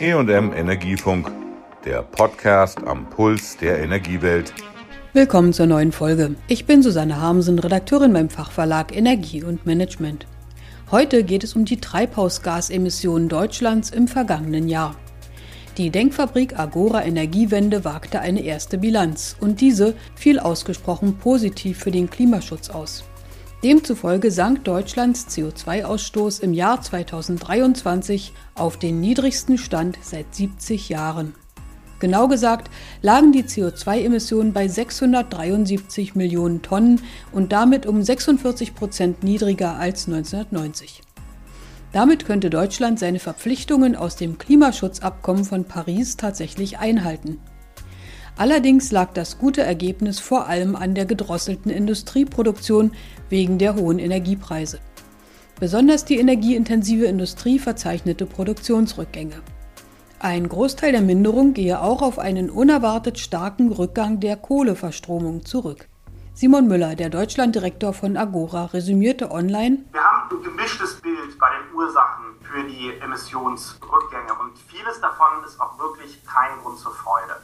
EM Energiefunk, der Podcast am Puls der Energiewelt. Willkommen zur neuen Folge. Ich bin Susanne Harmsen, Redakteurin beim Fachverlag Energie und Management. Heute geht es um die Treibhausgasemissionen Deutschlands im vergangenen Jahr. Die Denkfabrik Agora Energiewende wagte eine erste Bilanz und diese fiel ausgesprochen positiv für den Klimaschutz aus. Demzufolge sank Deutschlands CO2-Ausstoß im Jahr 2023 auf den niedrigsten Stand seit 70 Jahren. Genau gesagt lagen die CO2-Emissionen bei 673 Millionen Tonnen und damit um 46 Prozent niedriger als 1990. Damit könnte Deutschland seine Verpflichtungen aus dem Klimaschutzabkommen von Paris tatsächlich einhalten. Allerdings lag das gute Ergebnis vor allem an der gedrosselten Industrieproduktion wegen der hohen Energiepreise. Besonders die energieintensive Industrie verzeichnete Produktionsrückgänge. Ein Großteil der Minderung gehe auch auf einen unerwartet starken Rückgang der Kohleverstromung zurück. Simon Müller, der Deutschlanddirektor von Agora, resümierte online: Wir haben ein gemischtes Bild bei den Ursachen für die Emissionsrückgänge und vieles davon ist auch wirklich kein Grund zur Freude.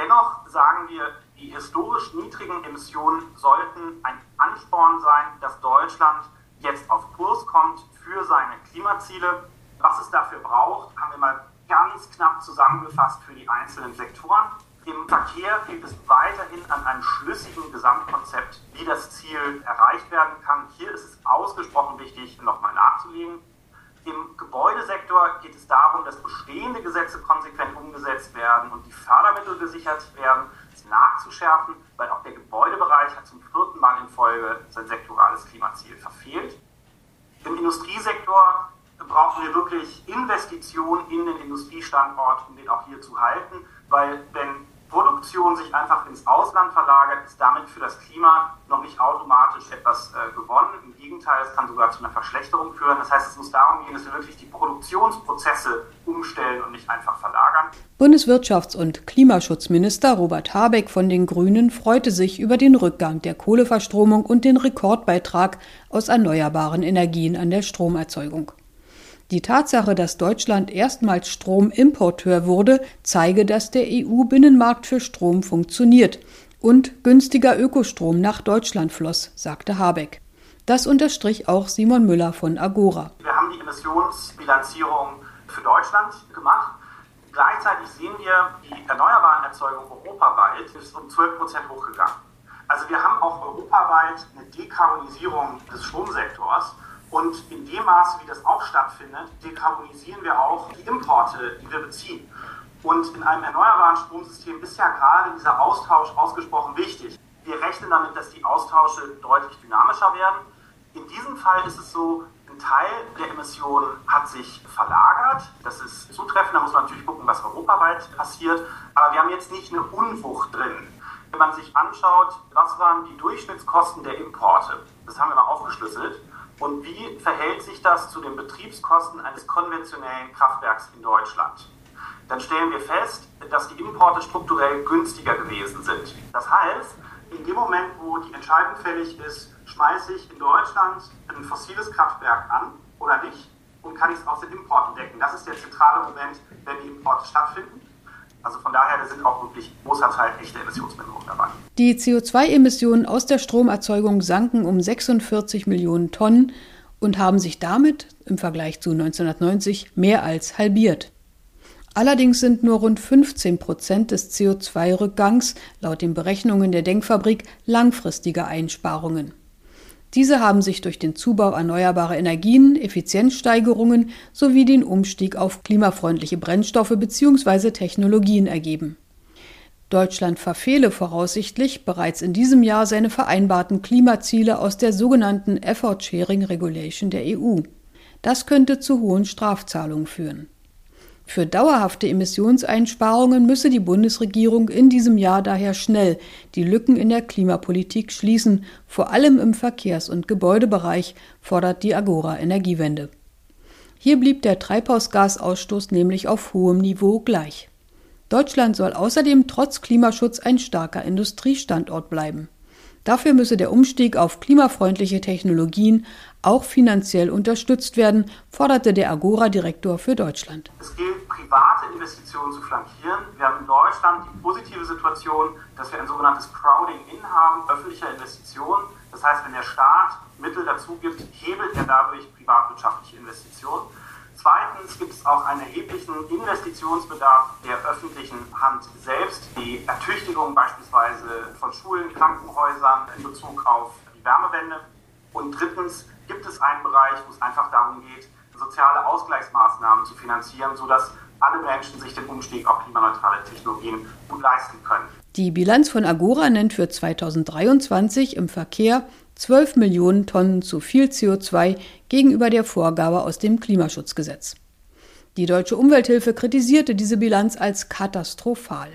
Dennoch sagen wir, die historisch niedrigen Emissionen sollten ein Ansporn sein, dass Deutschland jetzt auf Kurs kommt für seine Klimaziele. Was es dafür braucht, haben wir mal ganz knapp zusammengefasst für die einzelnen Sektoren. Im Verkehr fehlt es weiterhin an einem schlüssigen Gesamtkonzept, wie das Ziel erreicht werden kann. Hier ist es ausgesprochen wichtig, nochmal nachzulegen. Im Gebäudesektor geht es darum, dass bestehende Gesetze konsequent umgesetzt werden und die Fördermittel gesichert werden, es nachzuschärfen, weil auch der Gebäudebereich hat zum vierten Mal in Folge sein sektorales Klimaziel verfehlt. Im Industriesektor brauchen wir wirklich Investitionen in den Industriestandort, um den auch hier zu halten, weil wenn Produktion sich einfach ins Ausland verlagert, ist damit für das Klima noch nicht automatisch etwas äh, gewonnen. Im Gegenteil, es kann sogar zu einer Verschlechterung führen. Das heißt, es muss darum gehen, dass wir wirklich die Produktionsprozesse umstellen und nicht einfach verlagern. Bundeswirtschafts- und Klimaschutzminister Robert Habeck von den Grünen freute sich über den Rückgang der Kohleverstromung und den Rekordbeitrag aus erneuerbaren Energien an der Stromerzeugung. Die Tatsache, dass Deutschland erstmals Stromimporteur wurde, zeige, dass der EU-Binnenmarkt für Strom funktioniert und günstiger Ökostrom nach Deutschland floss, sagte Habeck. Das unterstrich auch Simon Müller von Agora. Wir haben die Emissionsbilanzierung für Deutschland gemacht. Gleichzeitig sehen wir, die Erneuerbarenerzeugung europaweit ist um 12 Prozent hochgegangen. Also wir haben auch europaweit eine Dekarbonisierung des Stromsektors. Und in dem Maße, wie das auch stattfindet, dekarbonisieren wir auch die Importe, die wir beziehen. Und in einem erneuerbaren Stromsystem ist ja gerade dieser Austausch ausgesprochen wichtig. Wir rechnen damit, dass die Austausche deutlich dynamischer werden. In diesem Fall ist es so, ein Teil der Emissionen hat sich verlagert. Das ist zutreffend, da muss man natürlich gucken, was europaweit passiert. Aber wir haben jetzt nicht eine Unwucht drin. Wenn man sich anschaut, was waren die Durchschnittskosten der Importe, das haben wir mal aufgeschlüsselt. Und wie verhält sich das zu den Betriebskosten eines konventionellen Kraftwerks in Deutschland? Dann stellen wir fest, dass die Importe strukturell günstiger gewesen sind. Das heißt, in dem Moment, wo die Entscheidung fällig ist, schmeiße ich in Deutschland ein fossiles Kraftwerk an oder nicht und kann ich es aus den Importen decken. Das ist der zentrale Moment, wenn die Importe stattfinden. Also von daher da sind auch wirklich großer Teil echte Emissionsminderungen dabei. Die CO2-Emissionen aus der Stromerzeugung sanken um 46 Millionen Tonnen und haben sich damit im Vergleich zu 1990 mehr als halbiert. Allerdings sind nur rund 15 Prozent des CO2-Rückgangs laut den Berechnungen der Denkfabrik langfristige Einsparungen. Diese haben sich durch den Zubau erneuerbarer Energien, Effizienzsteigerungen sowie den Umstieg auf klimafreundliche Brennstoffe bzw. Technologien ergeben. Deutschland verfehle voraussichtlich bereits in diesem Jahr seine vereinbarten Klimaziele aus der sogenannten Effort Sharing Regulation der EU. Das könnte zu hohen Strafzahlungen führen. Für dauerhafte Emissionseinsparungen müsse die Bundesregierung in diesem Jahr daher schnell die Lücken in der Klimapolitik schließen, vor allem im Verkehrs- und Gebäudebereich, fordert die Agora Energiewende. Hier blieb der Treibhausgasausstoß nämlich auf hohem Niveau gleich. Deutschland soll außerdem trotz Klimaschutz ein starker Industriestandort bleiben. Dafür müsse der Umstieg auf klimafreundliche Technologien auch finanziell unterstützt werden, forderte der Agora-Direktor für Deutschland. Es gilt, Investitionen zu flankieren. Wir haben in Deutschland die positive Situation, dass wir ein sogenanntes Crowding-in haben, öffentlicher Investitionen. Das heißt, wenn der Staat Mittel dazu gibt, hebelt er dadurch privatwirtschaftliche Investitionen. Zweitens gibt es auch einen erheblichen Investitionsbedarf der öffentlichen Hand selbst. Die Ertüchtigung beispielsweise von Schulen, Krankenhäusern in Bezug auf die Wärmewende. Und drittens gibt es einen Bereich, wo es einfach darum geht, soziale Ausgleichsmaßnahmen zu finanzieren, sodass alle Menschen sich den Umstieg auf klimaneutrale Technologien gut leisten können. Die Bilanz von Agora nennt für 2023 im Verkehr 12 Millionen Tonnen zu viel CO2 gegenüber der Vorgabe aus dem Klimaschutzgesetz. Die deutsche Umwelthilfe kritisierte diese Bilanz als katastrophal.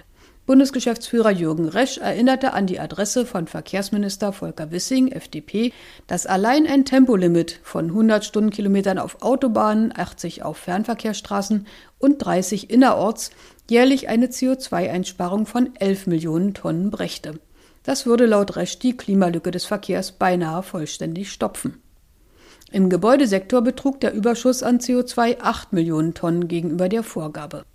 Bundesgeschäftsführer Jürgen Resch erinnerte an die Adresse von Verkehrsminister Volker Wissing, FDP, dass allein ein Tempolimit von 100 Stundenkilometern auf Autobahnen, 80 auf Fernverkehrsstraßen und 30 innerorts jährlich eine CO2-Einsparung von 11 Millionen Tonnen brächte. Das würde laut Resch die Klimalücke des Verkehrs beinahe vollständig stopfen. Im Gebäudesektor betrug der Überschuss an CO2 8 Millionen Tonnen gegenüber der Vorgabe.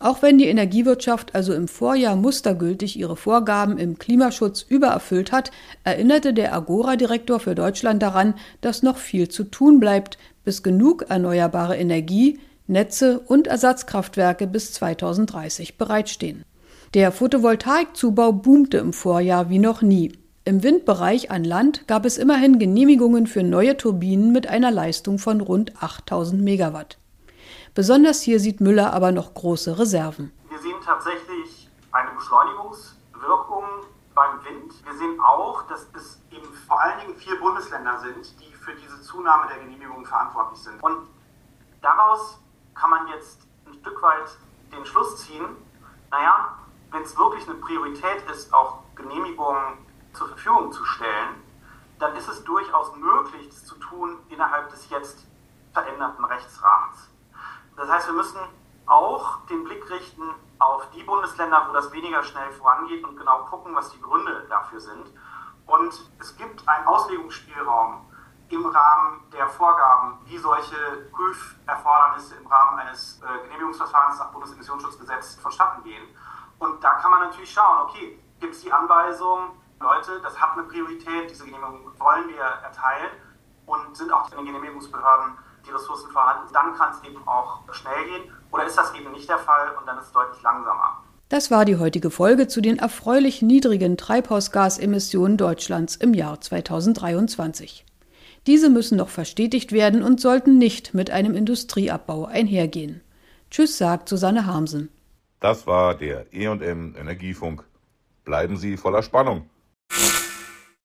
Auch wenn die Energiewirtschaft also im Vorjahr mustergültig ihre Vorgaben im Klimaschutz übererfüllt hat, erinnerte der Agora-Direktor für Deutschland daran, dass noch viel zu tun bleibt, bis genug erneuerbare Energie, Netze und Ersatzkraftwerke bis 2030 bereitstehen. Der Photovoltaikzubau boomte im Vorjahr wie noch nie. Im Windbereich an Land gab es immerhin Genehmigungen für neue Turbinen mit einer Leistung von rund 8000 Megawatt. Besonders hier sieht Müller aber noch große Reserven. Wir sehen tatsächlich eine Beschleunigungswirkung beim Wind. Wir sehen auch, dass es eben vor allen Dingen vier Bundesländer sind, die für diese Zunahme der Genehmigungen verantwortlich sind. Und daraus kann man jetzt ein Stück weit den Schluss ziehen, naja, wenn es wirklich eine Priorität ist, auch Genehmigungen zur Verfügung zu stellen, dann ist es durchaus möglich, das zu tun innerhalb des jetzt veränderten Rechtsrahmens. Das heißt, wir müssen auch den Blick richten auf die Bundesländer, wo das weniger schnell vorangeht und genau gucken, was die Gründe dafür sind. Und es gibt einen Auslegungsspielraum im Rahmen der Vorgaben, wie solche Prüferfordernisse im Rahmen eines äh, Genehmigungsverfahrens nach Bundesemissionsschutzgesetz vonstatten gehen. Und da kann man natürlich schauen, okay, gibt es die Anweisung, Leute, das hat eine Priorität, diese Genehmigung wollen wir erteilen und sind auch den Genehmigungsbehörden die Ressourcen vorhanden, dann kann es eben auch schnell gehen. Oder ist das eben nicht der Fall und dann ist es deutlich langsamer. Das war die heutige Folge zu den erfreulich niedrigen Treibhausgasemissionen Deutschlands im Jahr 2023. Diese müssen noch verstetigt werden und sollten nicht mit einem Industrieabbau einhergehen. Tschüss, sagt Susanne Harmsen. Das war der EM Energiefunk. Bleiben Sie voller Spannung.